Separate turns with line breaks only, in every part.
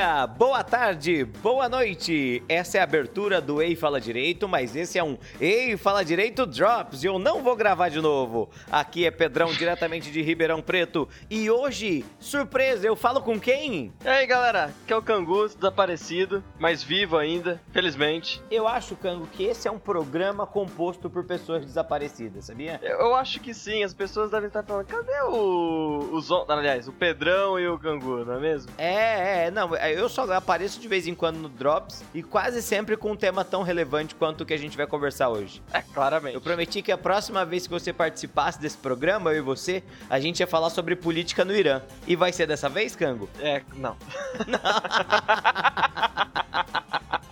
Dia, boa tarde, boa noite. Essa é a abertura do Ei Fala Direito, mas esse é um Ei Fala Direito Drops e eu não vou gravar de novo. Aqui é Pedrão, diretamente de Ribeirão Preto. E hoje, surpresa, eu falo com quem?
E aí, galera, que é o Cangu, desaparecido, mas vivo ainda, felizmente.
Eu acho, Cango, que esse é um programa composto por pessoas desaparecidas, sabia?
Eu acho que sim, as pessoas devem estar falando, cadê o. os Aliás, o Pedrão e o Cangu, não é mesmo?
É, é, não, eu só apareço de vez em quando no Drops e quase sempre com um tema tão relevante quanto o que a gente vai conversar hoje.
É, claramente.
Eu prometi que a próxima vez que você participasse desse programa, eu e você, a gente ia falar sobre política no Irã. E vai ser dessa vez, Cango?
É, não.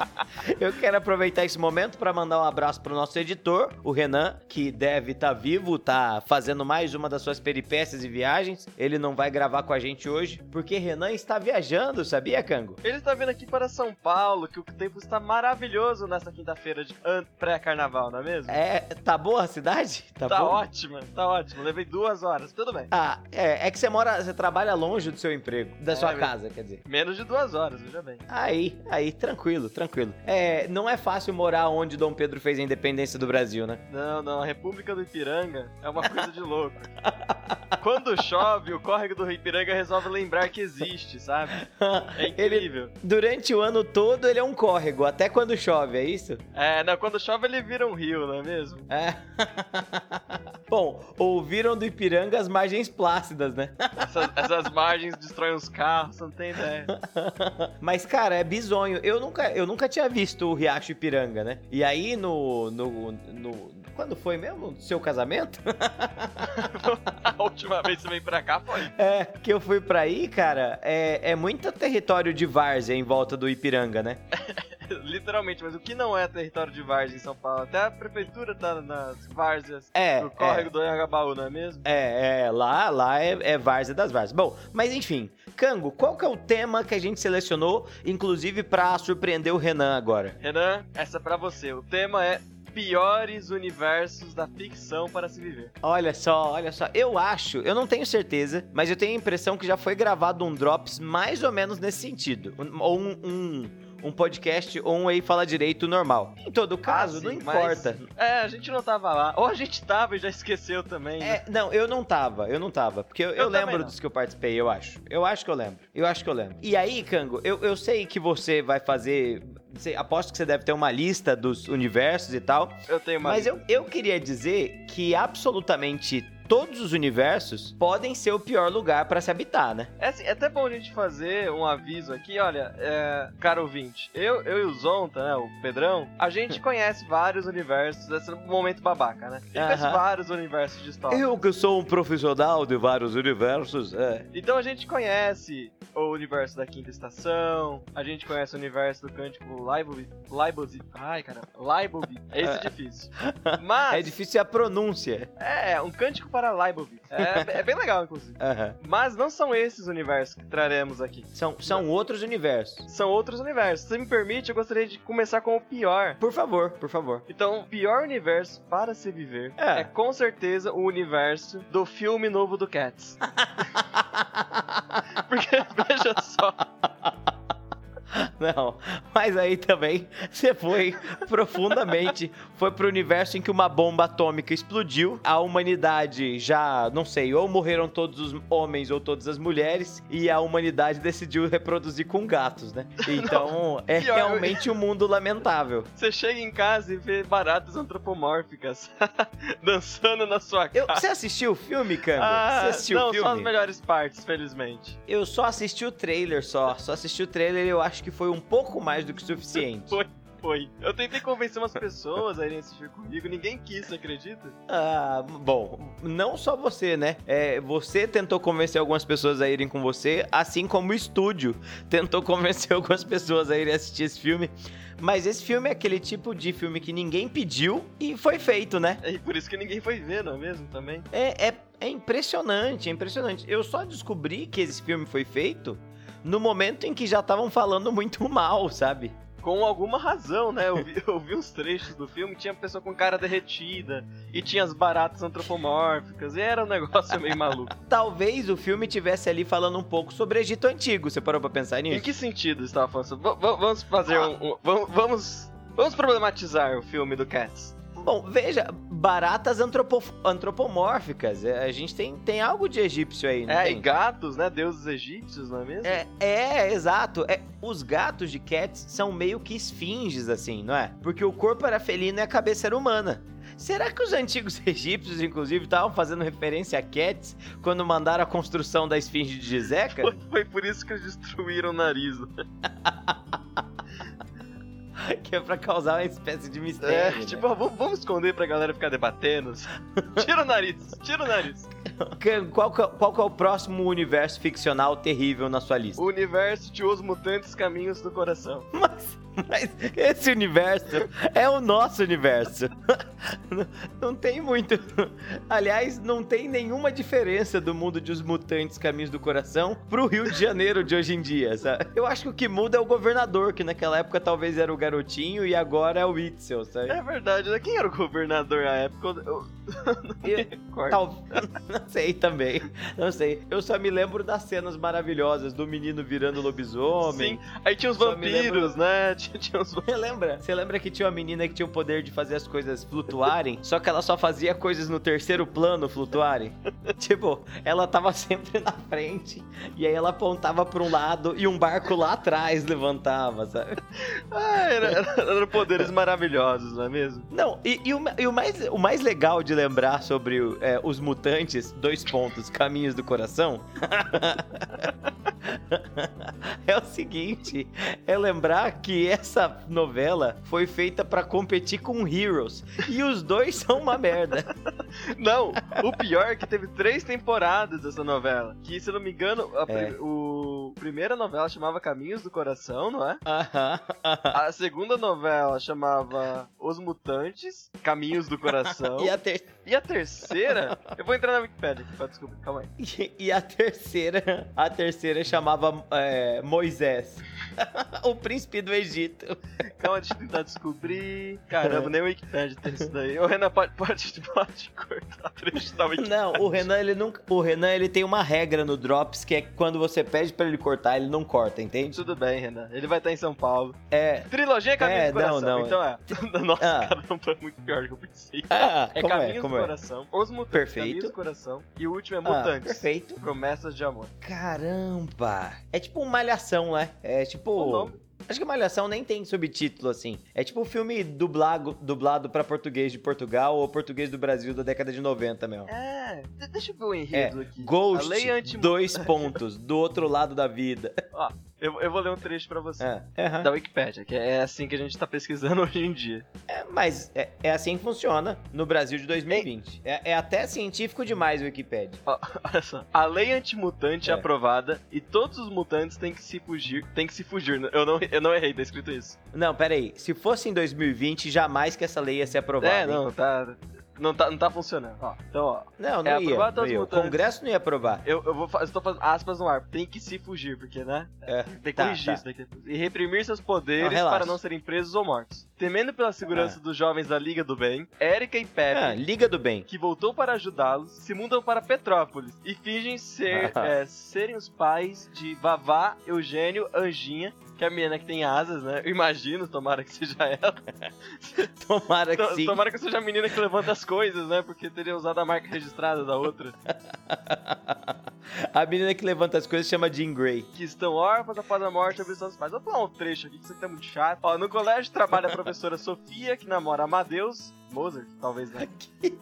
Eu quero aproveitar esse momento para mandar um abraço pro nosso editor, o Renan, que deve estar tá vivo, tá fazendo mais uma das suas peripécias e viagens. Ele não vai gravar com a gente hoje, porque Renan está viajando, sabia, Cango?
Ele está vindo aqui para São Paulo, que o tempo está maravilhoso nessa quinta-feira de pré-carnaval, não é mesmo?
É, tá boa a cidade?
Tá, tá ótima, tá ótimo. Levei duas horas, tudo bem.
Ah, é, é que você mora, você trabalha longe do seu emprego, da
é,
sua casa, quer dizer.
Menos de duas horas, veja bem.
Aí, aí, tranquilo, tranquilo. É, não é fácil morar onde Dom Pedro fez a independência do Brasil, né?
Não, não, a República do Ipiranga é uma coisa de louco. Quando chove, o córrego do Ipiranga resolve lembrar que existe, sabe? É incrível.
Ele, durante o ano todo ele é um córrego, até quando chove, é isso?
É, não, quando chove ele vira um rio, não é mesmo?
É. Bom, ouviram do Ipiranga as margens plácidas, né?
Essas, essas margens destroem os carros, não tem ideia.
Mas, cara, é bizonho. Eu nunca, eu nunca tinha visto o Riacho Ipiranga, né? E aí, no, no, no quando foi mesmo? Seu casamento?
a última vez que você veio pra cá foi.
É, que eu fui pra aí, cara, é, é muito território de várzea em volta do Ipiranga, né?
Literalmente, mas o que não é território de várzea em São Paulo? Até a prefeitura tá nas várzeas
é,
do córrego é. do Anhangabaú, não é mesmo?
É, é lá, lá é, é várzea das várzeas. Bom, mas enfim, Cango, qual que é o tema que a gente selecionou, inclusive para surpreender o Renan agora?
Renan, essa é pra você. O tema é piores universos da ficção para se viver.
Olha só, olha só. Eu acho, eu não tenho certeza, mas eu tenho a impressão que já foi gravado um Drops mais ou menos nesse sentido. Ou um, um um podcast ou um Ei Fala Direito normal. Em todo ah, caso, ah, sim, não importa.
é, a gente não tava lá. Ou a gente tava e já esqueceu também. Né?
É, não, eu não tava, eu não tava. Porque eu, eu, eu lembro dos que eu participei, eu acho. Eu acho que eu lembro. Eu acho que eu lembro. E aí, Kango, eu, eu sei que você vai fazer. Sei, aposto que você deve ter uma lista dos universos e tal.
Eu tenho uma
Mas eu, eu queria dizer que absolutamente todos os universos podem ser o pior lugar para se habitar, né?
É, assim, é até bom a gente fazer um aviso aqui, olha, é, caro ouvinte, eu, eu e o Zonta, né, o Pedrão, a gente conhece vários universos, esse é momento babaca, né? A gente conhece vários universos de história.
Eu que sou um profissional de vários universos, é.
Então a gente conhece o universo da Quinta Estação, a gente conhece o universo do cântico Leibovitz, ai cara, Leibovitz, esse é difícil. Mas...
É difícil a pronúncia.
É, um cântico para Leibovitz. É, é bem legal, inclusive.
Uhum.
Mas não são esses universos que traremos aqui.
São, são outros universos.
São outros universos. Se me permite, eu gostaria de começar com o pior.
Por favor, por favor.
Então, o pior universo para se viver é, é com certeza o universo do filme novo do Cats. Porque, veja só.
Não, mas aí também você foi profundamente, foi pro universo em que uma bomba atômica explodiu, a humanidade já, não sei, ou morreram todos os homens ou todas as mulheres, e a humanidade decidiu reproduzir com gatos, né? Então, não, é pior, realmente um mundo lamentável.
Você chega em casa e vê baratas antropomórficas dançando na sua casa.
Eu, você assistiu o filme, Câmbio?
Ah,
você
assistiu não, o filme? só as melhores partes, felizmente.
Eu só assisti o trailer só, só assisti o trailer e eu acho que foi um pouco mais do que suficiente.
Foi. Foi. Eu tentei convencer umas pessoas a irem assistir comigo, ninguém quis, acredita?
Ah, bom, não só você, né? É, você tentou convencer algumas pessoas a irem com você, assim como o estúdio tentou convencer algumas pessoas a irem assistir esse filme. Mas esse filme é aquele tipo de filme que ninguém pediu e foi feito, né?
É, e por isso que ninguém foi ver, não é mesmo? Também.
É, é, é impressionante, é impressionante. Eu só descobri que esse filme foi feito no momento em que já estavam falando muito mal, sabe?
com alguma razão, né? Eu vi, eu vi uns trechos do filme, tinha pessoa com cara derretida, e tinha as baratas antropomórficas, e era um negócio meio maluco.
Talvez o filme tivesse ali falando um pouco sobre Egito Antigo, você parou pra pensar nisso?
Em que sentido estava falando? V- vamos fazer um, um- vamos, vamos. Vamos problematizar o filme do Cats.
Bom, veja, baratas antropo- antropomórficas. é, A gente tem, tem algo de egípcio aí, não
É, e
tem?
gatos, né? Deuses egípcios, não é mesmo?
É, é, exato. É, os gatos de Cats são meio que esfinges, assim, não é? Porque o corpo era felino e a cabeça era humana. Será que os antigos egípcios, inclusive, estavam fazendo referência a Cats quando mandaram a construção da esfinge de Gizeca?
Foi, foi por isso que eles destruíram o nariz. né?
que é pra causar uma espécie de
É,
mistério. né?
tipo, ó, vamos, vamos esconder pra galera ficar debatendo. Tira o nariz, tira o nariz.
Qual, é- qual que é o próximo universo ficcional terrível na sua lista?
O universo de Os Mutantes Caminhos do Coração.
Mas, mas esse universo é o nosso universo. Não- tem muito. Aliás, não tem nenhuma diferença do mundo de Os Mutantes Caminhos do Coração pro Rio de Janeiro de hoje em dia, sabe? Eu acho que o que muda é o governador, que naquela época talvez era o garotinho e agora é o Itzel, sabe?
É verdade, né? Quem era o governador na época? Eu, eu.
Tal... Não sei também. Não sei. Eu só me lembro das cenas maravilhosas do menino virando lobisomem.
Sim, aí tinha os vampiros, né? Tinha, os
Você lembra? Você lembra que tinha uma menina que tinha o poder de fazer as coisas flutuarem? Só que ela só fazia coisas no terceiro plano flutuarem? tipo, ela tava sempre na frente e aí ela apontava pra um lado e um barco lá atrás levantava, sabe?
Ah, era, era- eram poderes maravilhosos, não é mesmo?
Não, e, e o, e o mais, o mais legal de lembrar sobre é, os mutantes, dois pontos, caminhos do coração, é o seguinte, é lembrar que essa novela foi feita pra competir com Heroes, e os dois são uma merda.
Não, o pior é que teve três temporadas dessa novela. Que, se não me engano, a,
É.
o a primeira novela chamava Caminhos do Coração, não é?
Aham, aham.
A segunda novela chamava Os Mutantes, Caminhos do Coração.
E a, ter-
E a terceira, eu vou entrar na Wikipedia descobrir, calma aí.
e- e a terceira, a terceira chamava é, Moisés, o príncipe do Egito.
Calma, deixa eu tentar descobrir. Caramba, nem o Wikipedia tem isso daí. Ô, Renan, pode, pode, pode cortar trecho da Wikipedia.
Não, o Renan, ele nunca. O Renan, ele tem uma regra no Drops que é que quando você pede pra ele cortar, ele não corta, entende?
Tudo bem, Renan. Ele vai estar em São Paulo.
É.
Trilogia Caminhos
É,
do Coração.
não, não.
Então é. Nossa,
Ah.
caramba, é muito pior do que eu pensei.
Ah,
É
como
Caminhos
é?
Do
é?
Coração, Os Mutantes
Perfeito.
Caminhos do Coração e o último é
Ah,
Mutantes.
perfeito.
Promessas de Amor.
Caramba! É tipo uma malhação, né? É tipo.
O nome?
Acho que Malhação nem tem subtítulo assim. É tipo um filme dublado, dublado pra português de Portugal ou português do Brasil da década de 90, meu.
É, de- deixa eu ver o enredo aqui.
Ghost,
anti...
dois pontos, do outro lado da vida.
Eu, eu vou ler um trecho pra você.
É, aham.
Da Wikipedia, que é assim que a gente tá pesquisando hoje em dia.
É, mas é, é assim que funciona no Brasil de 2020. É, é até científico demais o Wikipedia.
Ó, olha só. A lei antimutante é.
É.
aprovada e todos os mutantes têm que se fugir. Tem que se fugir. Eu não, eu não errei, tá escrito isso.
Não, pera aí. Se fosse em 2020, jamais que essa lei ia ser aprovada.
é,
hein?
não, tá. Não tá, não tá funcionando. Ó, então, ó.
Não, não
É
ia. Não ia. O. Congresso não ia aprovar.
Eu, eu vou fa- estou fazendo aspas no ar. Tem que se fugir, porque, né?
É,
Tem que
tá,
corrigir
tá.
isso daqui. E reprimir seus poderes
Não,
para não serem presos ou mortos. Temendo pela segurança
Ah.
dos jovens da Liga do Bem, Erika e Pepe,
Ah, Liga do Bem.
que voltou para ajudá-los, se mudam para Petrópolis e fingem ser,
Ah.
é, serem os pais de Vavá, Eugênio, Anjinha, que é a menina que tem asas, né? Eu imagino, tomara que seja ela.
Tomara que sim.
Tomara que seja a menina que levanta as coisas, né? Porque teria usado a marca registrada da outra.
A menina que levanta as coisas chama Jean Grey.
que estão órfãos após a morte dos seus pais. Vou pular um trecho aqui, que isso aqui tá muito chato. Ó, no colégio trabalha a professora Sofia, que namora Amadeus. Mozart, talvez, né?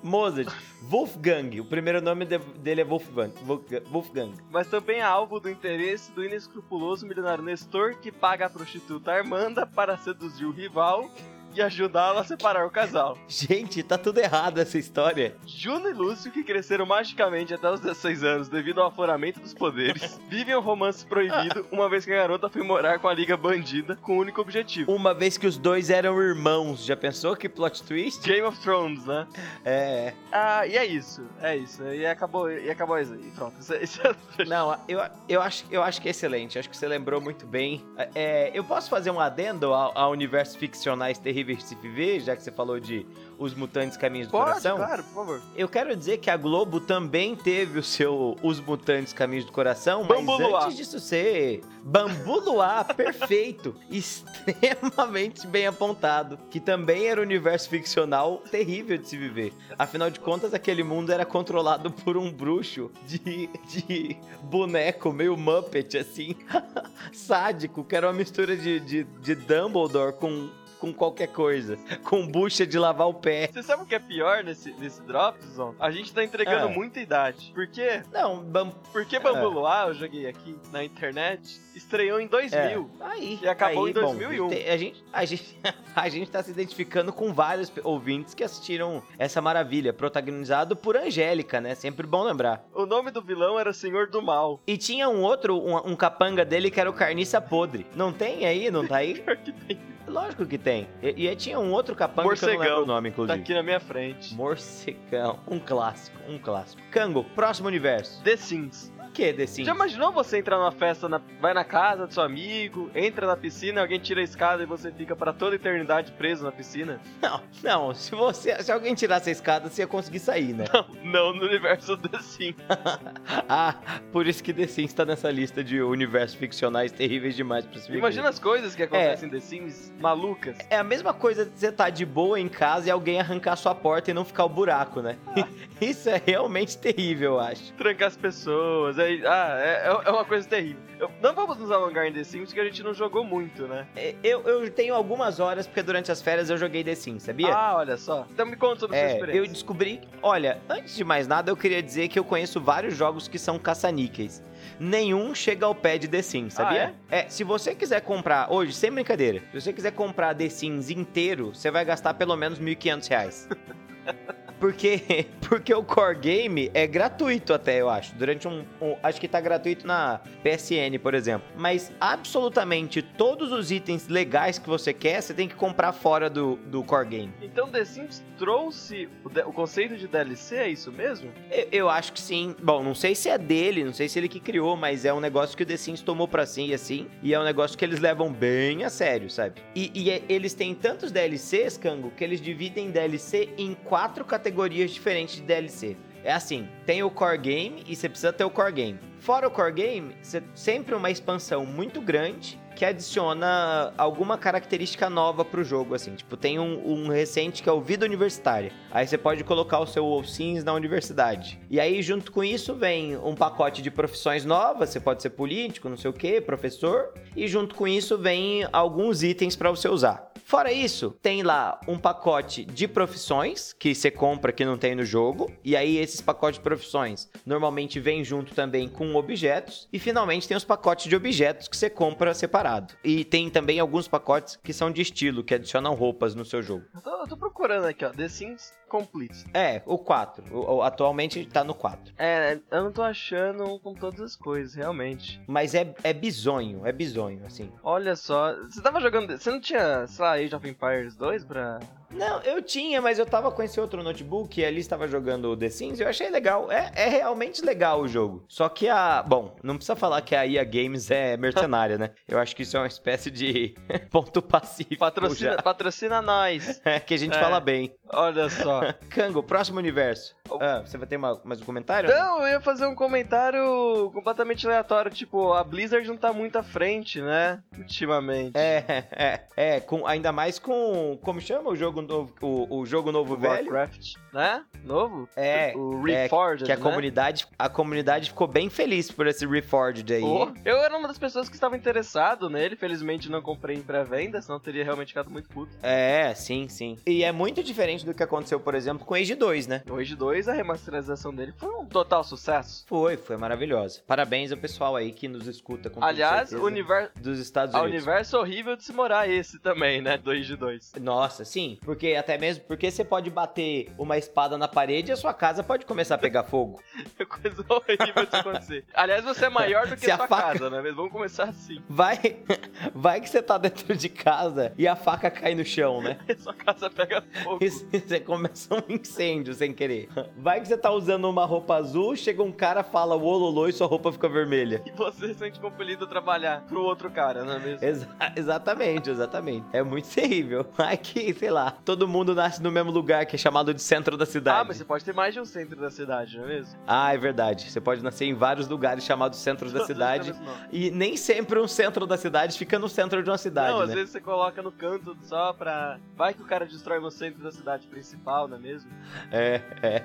Mozart. Wolfgang. O primeiro nome de- dele é Wolfgang. Wolfga- Wolfgang.
Mas também é alvo do interesse do inescrupuloso milionário Nestor, que paga a prostituta Armanda para seduzir o rival e ajudá-la a separar o casal.
Gente, tá tudo errado essa história.
Juno e Lúcio, que cresceram magicamente até os 16 anos devido ao afloramento dos poderes, vivem um romance proibido uma vez que a garota foi morar com a Liga Bandida com o único objetivo.
Uma vez que os dois eram irmãos, já pensou que plot twist?
Game of Thrones, né?
É.
Ah, e é isso. É isso. E acabou, e acabou isso aí. Pronto. Isso, isso é...
Não, eu, eu, acho, eu acho que é excelente. Acho que você lembrou muito bem. É, eu posso fazer um adendo ao, ao universo ficcionais terríveis viver, já que você falou de Os Mutantes Caminhos do
Pode,
Coração?
claro, por favor.
Eu quero dizer que a Globo também teve o seu Os Mutantes Caminhos do Coração, mas
Bambu Luar.
antes disso ser Bambu Luar, perfeito, extremamente bem apontado, que também era um universo ficcional terrível de se viver. Afinal de contas, aquele mundo era controlado por um bruxo de, de boneco, meio Muppet, assim, sádico, que era uma mistura de, de, de Dumbledore com com qualquer coisa. Com bucha de lavar o pé.
Você sabe o que é pior nesse, nesse Drops, Zon? A gente tá entregando
Ah.
muita idade. Por quê?
Não, bam...
Porque Bambu Luar, eu joguei aqui na internet, estreou em 2000.
É. Aí,
E acabou
aí,
em
bom,
2001.
tem- a, gente, a, gente, a gente tá se identificando com vários ouvintes que assistiram essa maravilha, protagonizado por Angélica, né? Sempre bom lembrar.
O nome do vilão era Senhor do Mal.
E tinha um outro, um, um capanga dele que era o Carniça Podre. Não tem aí? Não tá aí?
Pior que tem.
Lógico que tem. E, e tinha um outro capanga que eu não
Morcegão.
o nome,
Tá
inclusive.
aqui na minha frente.
Morcegão. Um clássico, um clássico. Cango, próximo universo.
The Sims.
O que, The Sims?
Já imaginou você entrar numa festa, na- vai na casa do seu amigo, entra na piscina, alguém tira a escada e você fica pra toda a eternidade preso na piscina?
Não, não. Se, você, se alguém tirasse a escada, você ia conseguir sair, né?
Não no universo The Sims.
ah, por isso que The Sims tá nessa lista de universos ficcionais terríveis demais pra se viver.
Imagina as coisas que acontecem em The Sims malucas.
É a mesma coisa de você estar de boa em casa e alguém arrancar sua porta e não ficar o buraco, né? Isso é realmente terrível, eu acho.
Trancar as pessoas. É, ah, é, é uma coisa terrível. Eu- não vamos nos alongar em The Sims porque a gente não jogou muito, né?
É, Eu, eu tenho algumas horas, porque durante as férias eu joguei The Sims, sabia?
Ah, olha só. Então me conta sobre a sua
É,
experiência.
eu descobri. Olha, antes de mais nada, eu queria dizer que eu conheço vários jogos que são caça-níqueis. Nenhum chega ao pé de The Sims, sabia? é? se você quiser comprar, hoje, sem brincadeira, se você quiser comprar The Sims inteiro, você vai gastar pelo menos 1.500 reais. Porque, porque o core game é gratuito até, eu acho. Durante um, um- Acho que tá gratuito na PSN, por exemplo. Mas absolutamente todos os itens legais que você quer, você tem que comprar fora do, do core game.
Então The Sims trouxe o, o conceito de DLC, é isso mesmo?
Eu, eu acho que sim. Bom, não sei se é dele, não sei se ele que criou, mas é um negócio que o The Sims tomou pra si, assim. E é um negócio que eles levam bem a sério, sabe? E, e é- eles têm tantos DLCs, Kango, que eles dividem DLC em quatro categorias diferentes de DLC. É assim, tem o core game e você precisa ter o core game. Fora o core game, você sempre uma expansão muito grande que adiciona alguma característica nova pro jogo, assim. Tipo, tem um, um recente que é o Vida Universitária. Aí você pode colocar o seu Sims na universidade. E aí, junto com isso, vem um pacote de profissões novas. Você pode ser político, não sei o que, professor. E junto com isso, vem alguns itens para você usar. Fora isso, tem lá um pacote de profissões que você compra que não tem no jogo. E aí, esses pacotes de profissões normalmente vêm junto também com objetos. E finalmente tem os pacotes de objetos que você compra separado. E tem também alguns pacotes que são de estilo, que adicionam roupas no seu jogo.
Eu tô, procurando aqui, ó. The Sims Complete.
É, o 4. O- o- atualmente tá no 4.
É, eu não tô achando com todas as coisas, realmente.
Mas é, é bizonho, é bizonho, assim.
Olha só, você tava jogando. Você não tinha, sei lá, Age of Empires 2 pra.
Não, eu tinha, mas eu tava com esse outro notebook e ali estava jogando o The Sims e eu achei legal. É, é realmente legal o jogo. Só que a. Bom, não precisa falar que a EA Games é mercenária, né? Eu acho que isso é uma espécie de ponto pacífico.
Patrocina,
já.
patrocina nós.
É, que a gente
É.
fala bem.
Olha só.
Kango, próximo universo. Ah, você vai ter uma- mais um comentário?
Não, eu ia fazer um comentário completamente aleatório. Tipo, a Blizzard não tá muito à frente, né? Ultimamente.
É, é, é, com, ainda mais com. Como chama o jogo jogo novo, o, o jogo novo velho.
Warcraft, né? Novo?
É,
O
é,
Reforged,
que a
né?
comunidade, a comunidade ficou bem feliz por esse Reforged aí.
Pô, eu era uma das pessoas que estava interessado nele, felizmente não comprei em pré-venda, senão teria realmente ficado muito puto.
É, sim, sim. E é muito diferente do que aconteceu, por exemplo, com Age 2, né?
No Age 2, a remasterização dele foi um total sucesso.
Foi, foi maravilhosa. Parabéns ao pessoal aí que nos escuta com
Aliás,
certeza,
o universo,
dos Estados Unidos.
universo horrível de se morar esse também, né? Do Age 2.
Nossa, sim. Porque até mesmo porque você pode bater uma espada na parede e a sua casa pode começar a pegar fogo.
É coisa horrível de acontecer. Aliás, você é maior do que
Se a
sua
faca-
casa, né? Mas vamos começar assim.
Vai, vai que você tá dentro de casa e a faca cai no chão, né?
Sua casa pega fogo.
E você começa um incêndio sem querer. Vai que você tá usando uma roupa azul, chega um cara, fala ololô e sua roupa fica vermelha.
E você se sente compelido a trabalhar pro outro cara, não é mesmo?
Exa- exatamente, exatamente. É muito terrível. Vai que, sei lá, todo mundo nasce no mesmo lugar que é chamado de centro da cidade.
Ah, mas você pode ter mais de um centro da cidade, não é mesmo?
Ah, é verdade. Você pode nascer em vários lugares chamados centros da cidade. E nem sempre um centro da cidade fica no centro de uma cidade,
Não, às
né?
vezes você coloca no canto só pra. Vai que o cara destrói no centro da cidade principal, não é mesmo?
É, é.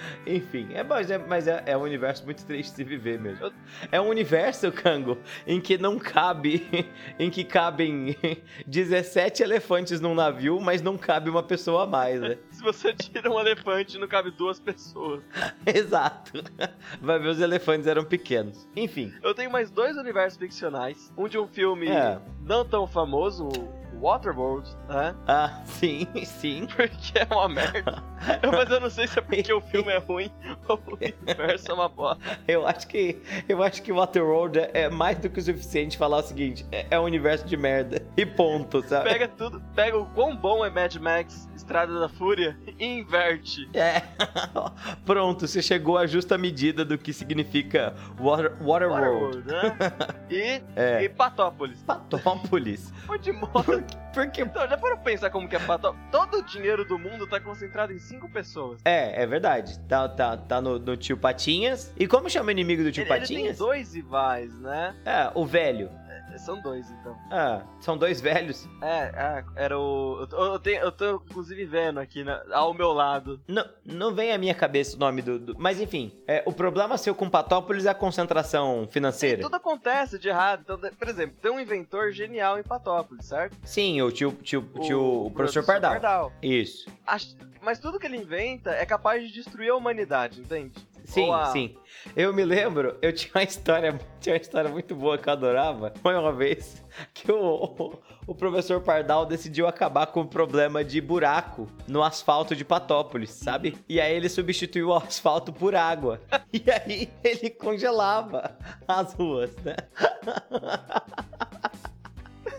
Enfim, é, mas, é, mas é, é um universo muito triste de viver mesmo. É um universo, Kango, em que não cabe. em que cabem 17 elefantes num navio, mas não cabe uma pessoa a mais, né?
Se você tira um elefante, não cabe duas pessoas.
Exato. Vai ver, os elefantes eram pequenos. Enfim.
Eu tenho mais dois universos ficcionais. Um de um filme
É.
não tão famoso, Waterworld, né?
Ah, sim, sim.
Porque é uma merda. Mas eu não sei se é porque o filme é ruim ou o universo é uma bosta.
Eu acho que eu acho que Waterworld é, mais do que o suficiente falar o seguinte: é, é um universo de merda. E ponto, sabe?
Pega tudo, pega o quão bom é Mad Max, Estrada da Fúria, e inverte.
É. Pronto, você chegou à justa medida do que significa Water, Waterworld.
Waterworld, né? E,
É.
e Patópolis.
Patópolis.
Foi de modo.
Porque.
Então, já foram pensar como que é Patópolis? Todo o dinheiro do mundo tá concentrado em cinco pessoas.
É, é verdade. Tá, tá, tá no, no tio Patinhas. E como chama o inimigo do tio
Ele, ele tem
Patinhas?
dois rivais, né?
É, o velho.
É, São dois, então.
Ah, são dois velhos.
É, é, era o. Eu tô, eu, tenho, eu tô inclusive vendo aqui né, ao meu lado.
Não, não vem à minha cabeça o nome do. do- Mas enfim, é, o problema seu com Patópolis é a concentração financeira.
Tudo acontece de errado. Então, por exemplo, tem um inventor genial em Patópolis, certo?
Sim, o tio, tio, tio o, professor, Pardal. Isso.
Ach- Mas tudo que ele inventa é capaz de destruir a humanidade, entende?
Sim,
a-
sim. Eu me lembro, eu tinha uma história, tinha uma história muito boa que eu adorava. Foi uma vez que o, o, o professor Pardal decidiu acabar com o problema de buraco no asfalto de Patópolis, sabe? E aí ele substituiu o asfalto por água. E aí ele congelava as ruas, né?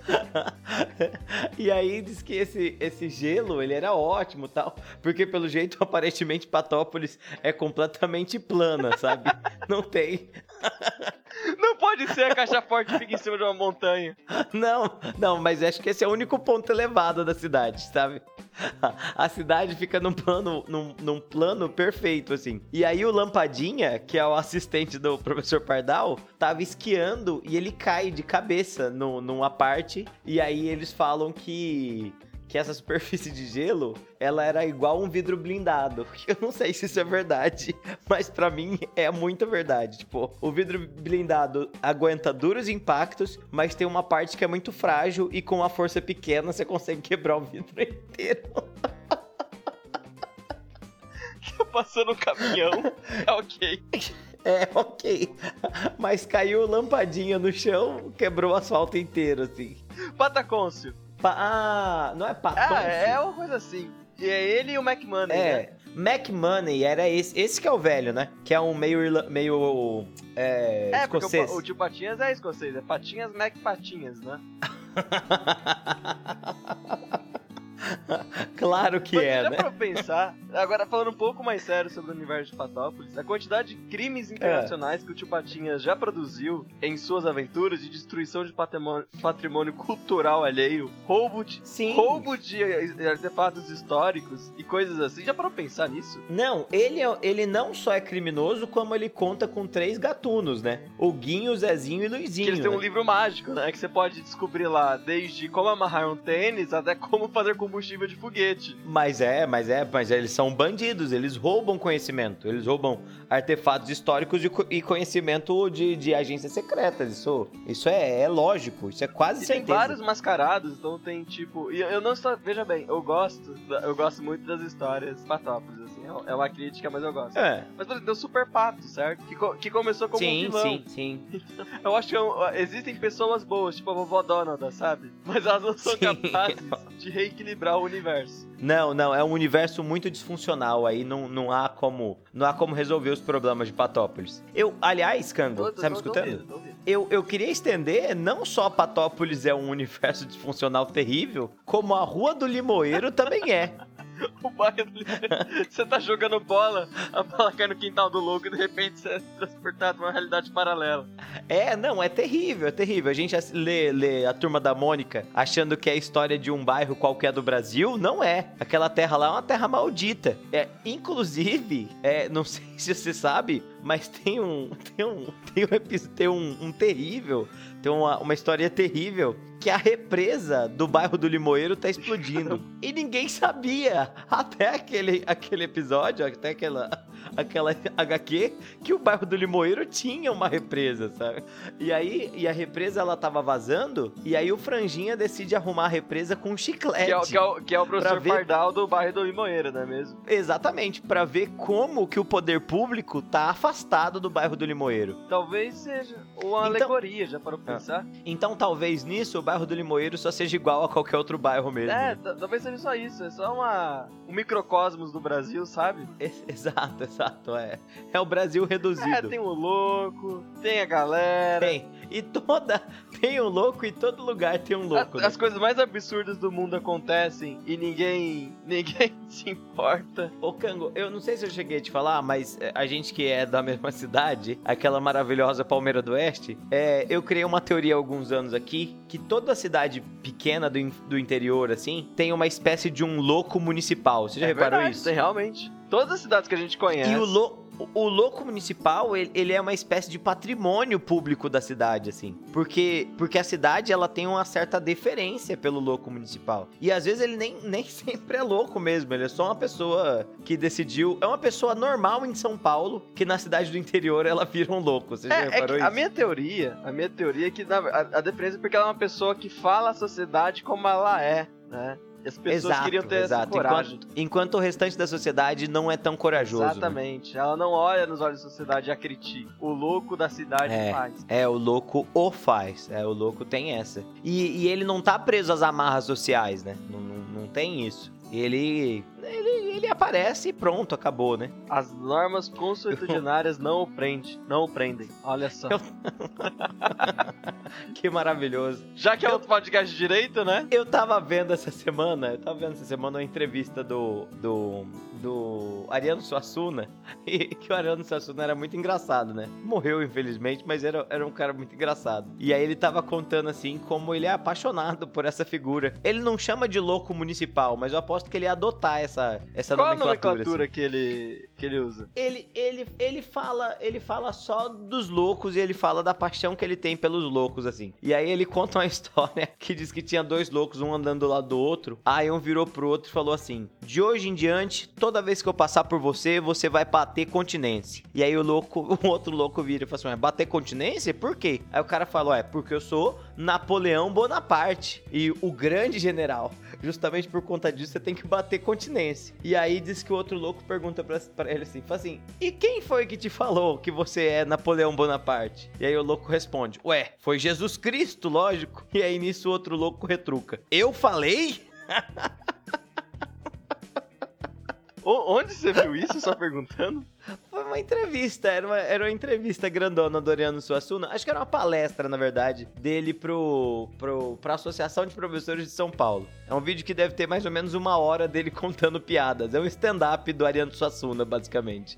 E aí diz que esse, esse gelo, ele era ótimo tal, porque pelo jeito, aparentemente, Patópolis é completamente plana, sabe? Não tem...
Não pode ser a caixa forte fica em cima de uma montanha.
Não, não, mas acho que esse é o único ponto elevado da cidade, sabe? A cidade fica num plano, num, num plano perfeito, assim. E aí o Lampadinha, que é o assistente do professor Pardal, tava esquiando e ele cai de cabeça no, numa parte. E aí eles falam que que essa superfície de gelo, ela era igual um vidro blindado. Eu não sei se isso é verdade, mas pra mim é muita verdade. Tipo, o vidro blindado aguenta duros impactos, mas tem uma parte que é muito frágil e com uma força pequena você consegue quebrar o vidro inteiro.
Tá passando um caminhão. É ok.
É, ok. Mas caiu lampadinha no chão, quebrou o asfalto inteiro, assim.
Patacôncio.
Pa- ah, não é patom?
Ah, é uma coisa assim. E é ele e o McMoney, né?
É, Mac Money era esse, esse que é o velho, né? Que é um meio, irla- meio é,
É, porque
escocês.
o, o tio Patinhas é escocês, é Patinhas Mac Patinhas, né?
claro que
Mas
é,
já
né?
pra pensar, agora falando um pouco mais sério sobre o universo de Patópolis, a quantidade de crimes internacionais que o tio Patinhas já produziu em suas aventuras de destruição de patrimônio, patrimônio cultural alheio, roubo de,
Sim.
roubo de artefatos históricos e coisas assim. Já para pensar nisso?
Não, ele, é- ele não só é criminoso, como ele conta com três gatunos, né? O Guinho, o Zezinho e o Luizinho.
Que eles têm um
né?
livro mágico, né? Que você pode descobrir lá desde como amarrar um tênis até como fazer com combustível de foguete.
Mas é, mas é, mas eles são bandidos, eles roubam conhecimento, eles roubam artefatos históricos e conhecimento de, de agências secretas. Isso, isso é, é lógico, isso é quase
e
certeza.
Tem vários mascarados, então tem tipo. E eu não estou. Veja bem, eu gosto. Eu gosto muito das histórias patópolis. É uma crítica, mas eu gosto.
É.
Mas, por exemplo, tem o Super Pato, certo? Que, que começou como
sim,
um vilão.
Sim, sim, sim.
Eu acho que é existem pessoas boas, tipo a vovó Donald, sabe? Mas elas não são sim. capazes de reequilibrar o universo.
Não, não, é um universo muito disfuncional aí, não, não há como não há como resolver os problemas de Patópolis. Eu, aliás, Cango, tá me escutando? Tô ouvindo, tô. Eu, eu queria estender, não só Patópolis é um universo disfuncional terrível, como a Rua do Limoeiro também é.
o bairro Você tá jogando bola, a bola cai no quintal do louco e de repente você é transportado pra uma realidade paralela.
É, não, é terrível, é terrível. A gente lê, lê a turma da Mônica achando que é a história de um bairro qualquer do Brasil. Não é. Aquela terra lá é uma terra maldita. É, inclusive, é, não sei se você sabe, mas tem um. Tem um. Tem um, tem um, um terrível. Tem uma, uma história terrível que a represa do bairro do Limoeiro tá explodindo. e ninguém sabia até aquele, aquele episódio, até aquela, aquela HQ, que o bairro do Limoeiro tinha uma represa, sabe? E aí, e a represa ela tava vazando, e aí o Franjinha decide arrumar a represa com um chiclete.
Que é, que é, o, que é o professor ver... Pardal do bairro do Limoeiro, não é mesmo?
Exatamente, para ver como que o poder público tá afastado do bairro do Limoeiro.
Talvez seja uma então, alegoria, já para pensar.
Então talvez nisso bairro do Limoeiro só seja igual a qualquer outro bairro mesmo.
É, talvez seja só isso. É só uma, um microcosmos do Brasil, sabe?
exato, exato. É, é o Brasil reduzido. É,
tem o louco, tem a galera.
Tem. E toda. Tem um louco e todo lugar tem um louco.
As, né? as coisas mais absurdas do mundo acontecem e ninguém. ninguém se importa.
Ô, Cango, eu não sei se eu cheguei a te falar, mas é, a gente que é da mesma cidade, aquela maravilhosa Palmeira do Oeste, é, eu criei uma teoria há alguns anos aqui que toda cidade pequena do, do interior, assim, tem uma espécie de um louco municipal. Você já é reparou
verdade,
isso?
Tem realmente. Todas as cidades que a gente conhece.
E o louco o louco municipal, ele, ele, é uma espécie de patrimônio público da cidade, assim. Porque, porque a cidade, ela tem uma certa deferência pelo louco municipal. E às vezes ele nem, nem sempre é louco mesmo, ele é só uma pessoa que decidiu... É uma pessoa normal em São Paulo, que na cidade do interior ela vira um louco. Você já é, reparou é
isso? A minha teoria, a minha teoria é que a, a deferência é porque ela é uma pessoa que fala a sociedade como ela é, né? As pessoas exato, queriam ter exato. essa coragem.
Enquanto, enquanto, o restante da sociedade não é tão corajoso.
Né? Exatamente. Né? Ela não olha nos olhos da sociedade e a critica. O louco da cidade
é,
faz.
É, o louco o faz. É, o louco tem essa. E, e ele não tá preso às amarras sociais, né? Não, não, não tem isso. Ele, ele, ele aparece e pronto, acabou, né?
As normas consuetudinárias não o prendem, não o prendem. Olha só. Eu...
que maravilhoso.
Já que é outro podcast de direito, né?
Eu tava vendo essa semana, eu tava vendo essa semana uma entrevista do do do Ariano Suassuna, e que o Ariano Suassuna era muito engraçado, né? Morreu infelizmente, mas era, era um cara muito engraçado. E aí ele tava contando assim como ele é apaixonado por essa figura. Ele não chama de louco municipal, mas eu aposto que ele ia adotar essa, essa
Qual
nomenclatura.
A nomenclatura assim. que, ele, que ele usa?
Ele, ele, ele, fala, ele fala só dos loucos e ele fala da paixão que ele tem pelos loucos, assim. E aí ele conta uma história que diz que tinha dois loucos, um andando do lado do outro. Aí um virou pro outro e falou assim: De hoje em diante, toda vez que eu passar por você, você vai bater continência. E aí o louco, o outro louco vira e fala assim: bater continência? Por quê? Aí o cara falou: É, porque eu sou Napoleão Bonaparte. E o grande general. Justamente por conta disso, você tem que bater continência. E aí diz que o outro louco pergunta pra, pra ele assim, fala assim, e quem foi que te falou que você é Napoleão Bonaparte? E aí o louco responde, ué, foi Jesus Cristo, lógico. E aí nisso o outro louco retruca, eu falei?
Onde você viu isso? Só perguntando?
Uma entrevista, era uma, era uma entrevista grandona do Oriano Suassuna. Acho que era uma palestra, na verdade, dele pro, pro, pra Associação de Professores de São Paulo. É um vídeo que deve ter mais ou menos uma hora dele contando piadas. É um stand-up do Ariano Suassuna, basicamente.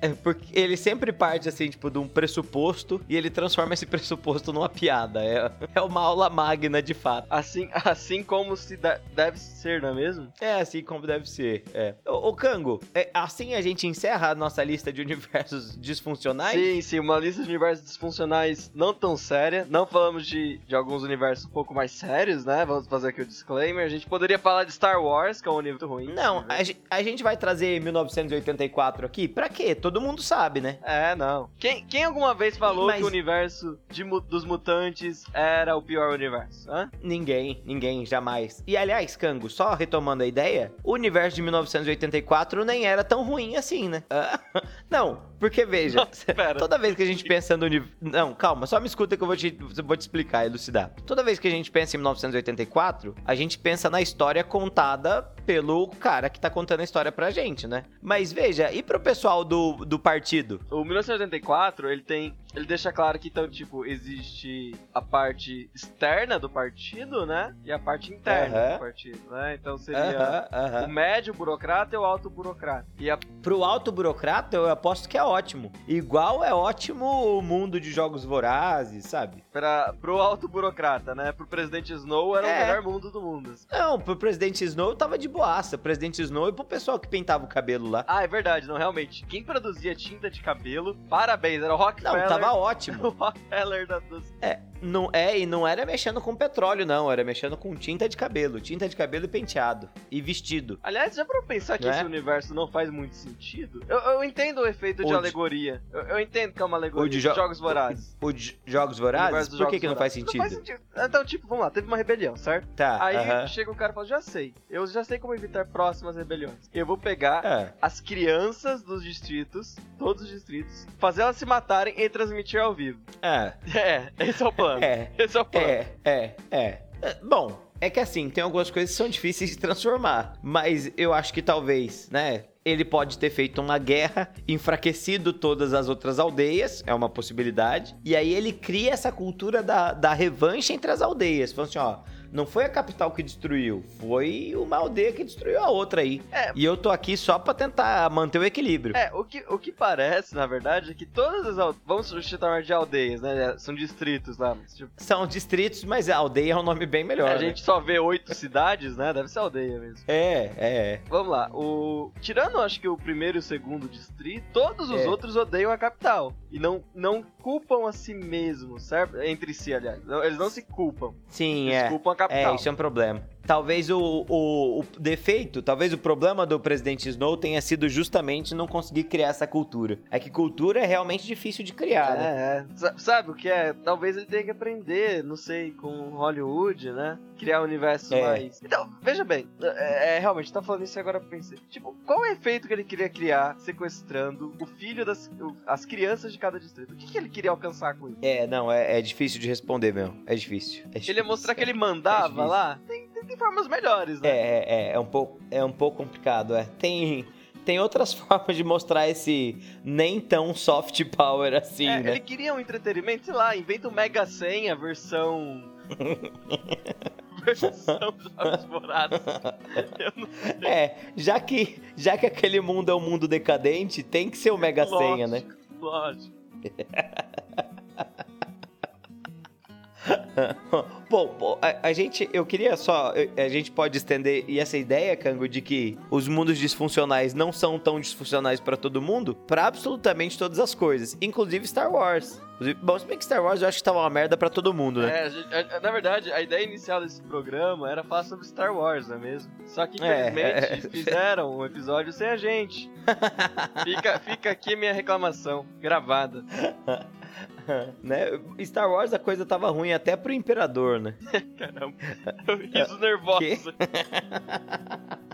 É porque ele sempre parte, assim, tipo, de um pressuposto e ele transforma esse pressuposto numa piada. É, é uma aula magna, de fato.
Assim, assim como se deve ser, não é mesmo?
É, assim como deve ser, é. Ô, ô Kango, é, assim a gente encerra a nossa lista de universos disfuncionais?
Sim, sim, uma lista de universos disfuncionais não tão séria. Não falamos de, de alguns universos um pouco mais sérios, né? Vamos fazer aqui o disclaimer. A gente poderia falar de Star Wars, que é um universo ruim.
Não, a, a gente vai trazer 1984 aqui, pra quê? Todo mundo sabe, né?
É, não. Quem, quem alguma vez falou Mas... que o universo de, dos mutantes era o pior universo? Hã?
Ninguém, ninguém, jamais. E aliás, Kango, só retomando a ideia, o universo de 1984 nem era tão ruim assim, né? não, porque veja, não, toda vez que a gente pensa no universo. Não, calma, só me escuta que eu vou te, vou te explicar, elucidar. Toda vez que a gente pensa em 1984, a gente pensa na história contada pelo cara que tá contando a história pra gente, né? Mas veja, e pro pessoal do, do partido?
O 1984, ele tem. Ele deixa claro que, então, tipo, existe a parte externa do partido, né? E a parte interna do partido, né? Então seria o médio burocrata e o alto burocrata. E a...
Pro alto burocrata, eu aposto que é ótimo. Igual é ótimo o mundo de jogos vorazes, sabe?
Pra, pro alto burocrata, né? Pro presidente Snow era é. o melhor mundo do mundo.
Não, pro presidente Snow tava de boaça. Presidente Snow e pro pessoal que pintava o cabelo lá.
Ah, é verdade, não, realmente. Quem produzia tinta de cabelo, parabéns, era o Rockefeller.
Não, tava ótimo.
o Rockefeller da, dos...
É, não, é, e não era mexendo com petróleo, não. Era mexendo com tinta de cabelo. Tinta de cabelo e penteado. E vestido.
Aliás, já pra pensar que esse é? universo não faz muito sentido, eu, eu entendo o efeito de, de alegoria. Eu, eu, entendo que é uma alegoria. O de, jo Jogos Vorazes.
O de Jogos Vorazes? Por que, que não faz sentido? Não faz sentido.
Então, tipo, vamos lá, teve uma rebelião, certo?
Tá.
Aí uh -huh. chega o cara e fala: já sei. Eu já sei como evitar próximas rebeliões. Eu vou pegar é. as crianças dos distritos, todos os distritos, fazer elas se matarem e transmitir ao vivo.
É.
É, esse é o plano. É. Esse é o plano.
É, é, é. é bom, é que assim, tem algumas coisas que são difíceis de transformar. Mas eu acho que talvez, né? Ele pode ter feito uma guerra, enfraquecido todas as outras aldeias, é uma possibilidade. E aí ele cria essa cultura da, da revanche entre as aldeias. Falando assim, ó, não foi a capital que destruiu, foi uma aldeia que destruiu a outra aí. É. E eu tô aqui só pra tentar manter o equilíbrio.
É, o que, o que parece, na verdade, é que todas as aldeias. Vamos chamar de aldeias, né? São distritos lá. Mas,
tipo... São distritos, mas a aldeia é um nome bem melhor. É,
a né? gente só vê oito cidades, né? Deve ser aldeia mesmo.
É, é.
Vamos lá. O... Tirando, acho que o primeiro e o segundo distrito, todos os é. outros odeiam a capital. E não, não culpam a si mesmos, certo? Entre si, aliás. Eles não se culpam.
Sim,
Eles
é.
culpam a capital.
É, isso é um problema. Talvez o, o, o, defeito, talvez o problema do presidente Snow tenha sido justamente não conseguir criar essa cultura. É que cultura é realmente difícil de criar,
é, né? É. Sabe o que é? Talvez ele tenha que aprender, não sei, com Hollywood, né? Criar um universo é. mais. Então, veja bem, é, é, realmente, tá falando isso agora pra pensar. Tipo, qual é o efeito que ele queria criar sequestrando o filho das as crianças de cada distrito? O que, que ele queria alcançar com isso?
É, não, é, é difícil de responder mesmo. É difícil. É difícil.
Ele ia mostrar que ele mandava lá? Tem, tem, formas melhores, né?
É, é, é, um pouco, é um pouco complicado, é. Tem tem outras formas de mostrar esse nem tão soft power assim, é, né?
Ele queria um entretenimento, sei lá, inventa o Mega Senha versão. versão Jogos.
É, já que, já que aquele mundo é um mundo decadente, tem que ser o Mega lógico, Senha, né?
Lógico.
Bom, a, a, gente, eu queria só, a gente pode estender e essa ideia, Kango, de que os mundos disfuncionais não são tão disfuncionais para todo mundo, para absolutamente todas as coisas, inclusive Star Wars. Bom, se bem que Star Wars eu acho que tava uma merda pra todo mundo, né?
É, na verdade, a ideia inicial desse programa era falar sobre Star Wars, não é mesmo? Só que, é, infelizmente, é, é. fizeram um episódio sem a gente. fica, fica aqui minha reclamação, gravada.
né? Star Wars a coisa tava ruim até pro Imperador, né?
Caramba, eu riso nervoso.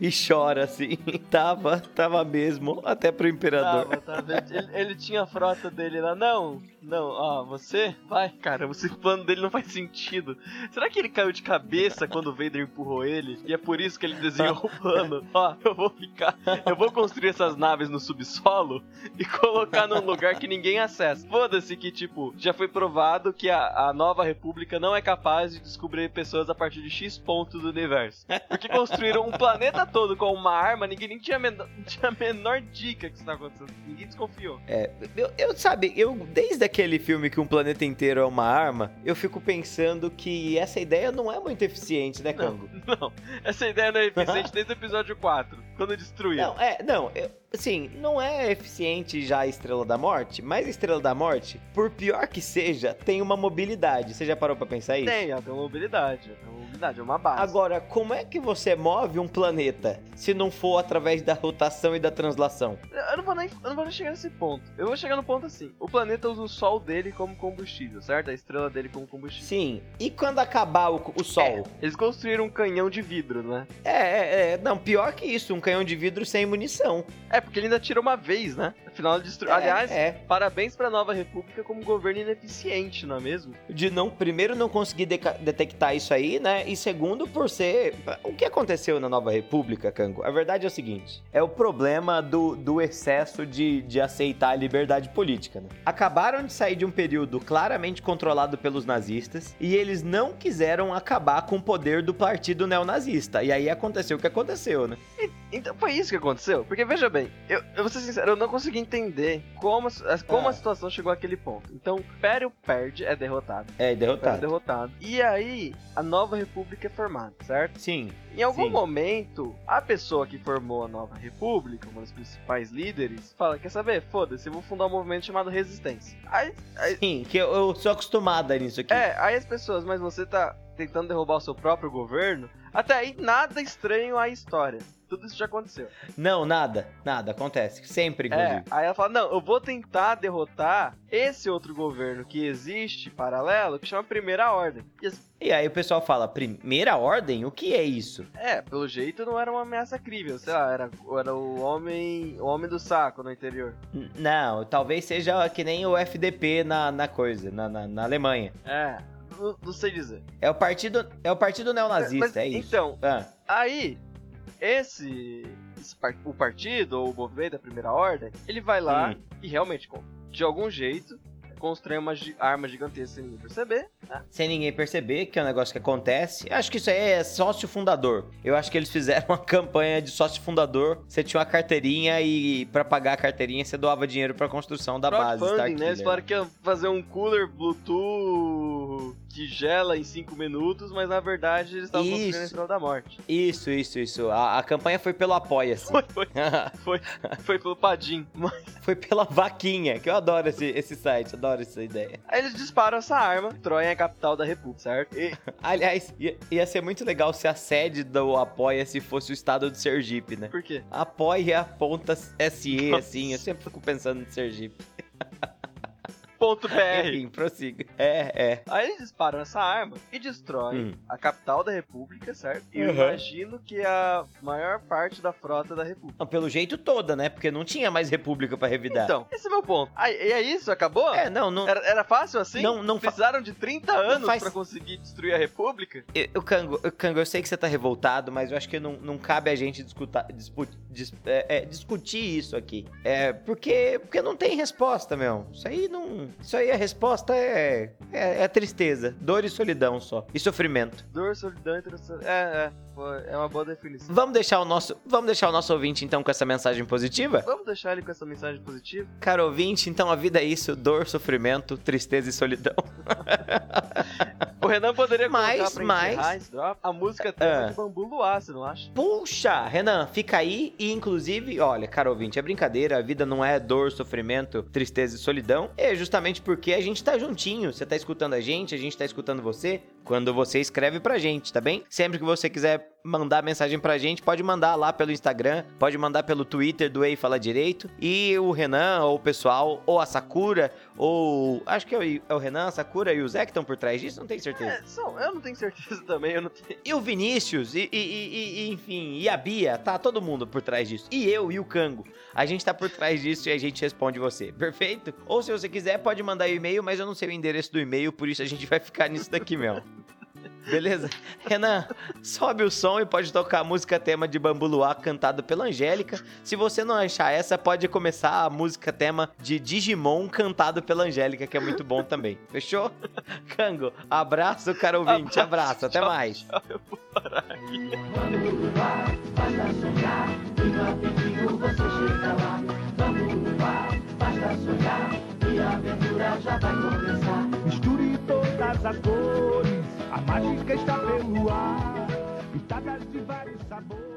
e chora assim. Tava, tava mesmo, até pro imperador.
Tava, tava. Ele, ele, tinha a frota dele lá. Não, não, ó, você vai. Cara, o plano dele não faz sentido. Será que ele caiu de cabeça quando o Vader empurrou ele? E é por isso que ele desenhou o plano? Ó, eu vou ficar. Eu vou construir essas naves no subsolo e colocar num lugar que ninguém acessa. Foda-se que, tipo, já foi provado que a, a nova república não é capaz de descobrir pessoas a partir de X pontos do universo. Porque construíram um planeta todo com uma arma, ninguém nem tinha, menor, tinha a menor dica que isso tá acontecendo. Ninguém desconfiou.
É, eu, eu, sabe, eu desde aquele filme que um planeta inteiro é uma arma, eu fico pensando que essa ideia não é muito eficiente, né, Kango?
Não, não. essa ideia não é eficiente desde o episódio 4, destruiu.
Não, é, não, eu, assim, não é eficiente já a Estrela da Morte, mas a Estrela da Morte, por pior que seja, tem uma mobilidade. Você já parou pra pensar isso?
Tem, tem uma mobilidade, tem uma mobilidade, é uma base.
Agora, como é que você move um planeta se não for através da rotação e da translação?
Eu não vou nem, eu não vou nem chegar nesse ponto. Eu vou chegar no ponto assim. O planeta usa o sol dele como combustível, certo? A estrela dele como combustível.
Sim. E quando acabar o, o sol? É,
eles construíram um canhão de vidro, né?
É, é, é, não, pior que isso, um canhão de vidro sem munição.
É, porque ele ainda tira uma vez, né? Afinal, ele destruiu. É, Aliás, é. parabéns pra Nova República como governo ineficiente, não é mesmo?
De não, primeiro, não conseguir detectar isso aí, né? E segundo, por ser. O que aconteceu na Nova República, Kango? A verdade é o seguinte: é o problema do, do excesso de, de aceitar a liberdade política, né? Acabaram de sair de um período claramente controlado pelos nazistas e eles não quiseram acabar com o poder do partido neonazista. E aí aconteceu o que aconteceu, né?
Então foi isso que aconteceu. Porque veja bem, eu, eu vou ser sincero, eu não consegui entender como, a, como ah. a situação chegou àquele ponto. Então, Pério perde, é derrotado.
É, derrotado.
É derrotado. E aí, a nova república é formada, certo?
Sim.
Em algum
sim.
momento, a pessoa que formou a nova república, uma das principais líderes, fala: Quer saber? Foda-se, eu vou fundar um movimento chamado Resistência. Aí, aí...
Sim, que eu, eu sou acostumada nisso aqui.
É, aí as pessoas, mas você tá tentando derrubar o seu próprio governo? Até aí, nada estranho à história. Tudo isso já aconteceu.
Não, nada. Nada. Acontece. Sempre,
é, inclusive. É, aí ela fala, não, eu vou tentar derrotar esse outro governo que existe, paralelo, que chama Primeira Ordem.
E, as... e aí o pessoal fala, Primeira Ordem? O que é isso?
É, pelo jeito não era uma ameaça crível. Sei lá, era, era o homem o homem do saco no interior.
N não, talvez seja que nem o FDP na, na coisa, na, na, na Alemanha.
É, não, não, sei dizer.
É o partido, é o partido neonazista, Mas, é isso.
Então, ah. aí esse, esse o partido ou o movimento da primeira ordem, ele vai lá hum. e realmente, de algum jeito, constrói uma arma gigantesca sem ninguém perceber. Né?
Sem ninguém perceber, que é um negócio que acontece. Acho que isso aí é sócio fundador. Eu acho que eles fizeram uma campanha de sócio fundador. Você tinha uma carteirinha e para pagar a carteirinha você doava dinheiro para construção da base.
Funding, né? Eles falaram que ia fazer um cooler Bluetooth que gela em 5 minutos, mas na verdade eles estavam construindo a Estrela da Morte.
Isso, isso, isso. A, a campanha foi pelo Apoia-se.
Foi, foi, foi, foi, pelo Padim.
Foi pela Vaquinha, que eu adoro esse, esse site, adoro essa ideia.
Aí eles disparam essa arma, Troia é a capital da República, certo?
E... Aliás, ia, ia, ser muito legal se a sede do Apoia-se fosse o estado de Sergipe, né?
Por quê?
Apoia ponta SE, Nossa. assim, eu sempre fico pensando em Sergipe.
.br.
Enfim, prossiga. É, é.
Aí eles disparam essa arma e destroem hum. a capital da República, certo? E uhum. eu imagino que a maior parte da frota da República.
Não, pelo jeito toda, né? Porque não tinha mais República para revidar.
Então, esse é o meu ponto. Aí, e é isso? Acabou?
É, não, não.
Era, era fácil assim?
Não, não
Precisaram de 30 anos faz... para conseguir destruir a República?
O Kango, Kango, eu sei que você tá revoltado, mas eu acho que não, não cabe a gente discutar, disputar, dis, é, é, discutir isso aqui. É, porque, porque não tem resposta, meu. Isso aí não. Isso aí a resposta é, é, é tristeza, dor e solidão só. E sofrimento.
Dor, solidão e tristeza. É, é. É uma boa definição.
Vamos deixar o nosso, vamos deixar o nosso ouvinte então com essa mensagem positiva?
Vamos deixar ele com essa mensagem positiva.
Caro ouvinte, então a vida é isso: dor, sofrimento, tristeza e solidão.
o Renan poderia
mais, mais
a música tema uh, de Bambu Luar, você não acha?
Puxa, Renan, fica aí e inclusive, olha, caro ouvinte, é brincadeira, a vida não é dor, sofrimento, tristeza e solidão. É justamente porque a gente tá juntinho, você tá escutando a gente, a gente tá escutando você quando você escreve pra gente, tá bem? Sempre que você quiser mandar mensagem pra gente, pode mandar lá pelo Instagram, pode mandar pelo Twitter do Ei Fala Direito. E o Renan, ou o pessoal, ou a Sakura, ou. Acho que é o Renan, a Sakura e o Zé que estão por trás disso, não tenho certeza. É,
são, eu não tenho certeza também, eu não tenho.
E o Vinícius, e, e, e, e, enfim, e a Bia, tá todo mundo por trás disso. E eu e o Cango. A gente tá por trás disso e a gente responde você, perfeito? Ou se você quiser, pode mandar e-mail, mas eu não sei o endereço do e-mail, por isso a gente vai ficar nisso daqui mesmo. Beleza? Renan, sobe o som e pode tocar a música tema de Bambu Luar cantada pela Angélica. Se você não achar essa, pode começar a música tema de Digimon cantado pela Angélica, que é muito bom também. Fechou? Cango, abraço, caro ouvinte. Abraço, abraço até tchau, mais. Tchau.
parar aqui.
Vamos lá, basta sonhar, e rapidinho você chega lá. Vamos lá, basta sonhar, e a aventura já vai começar.
Misture todas as cores, a mágica está pelo ar. Pitadas de vários sabores.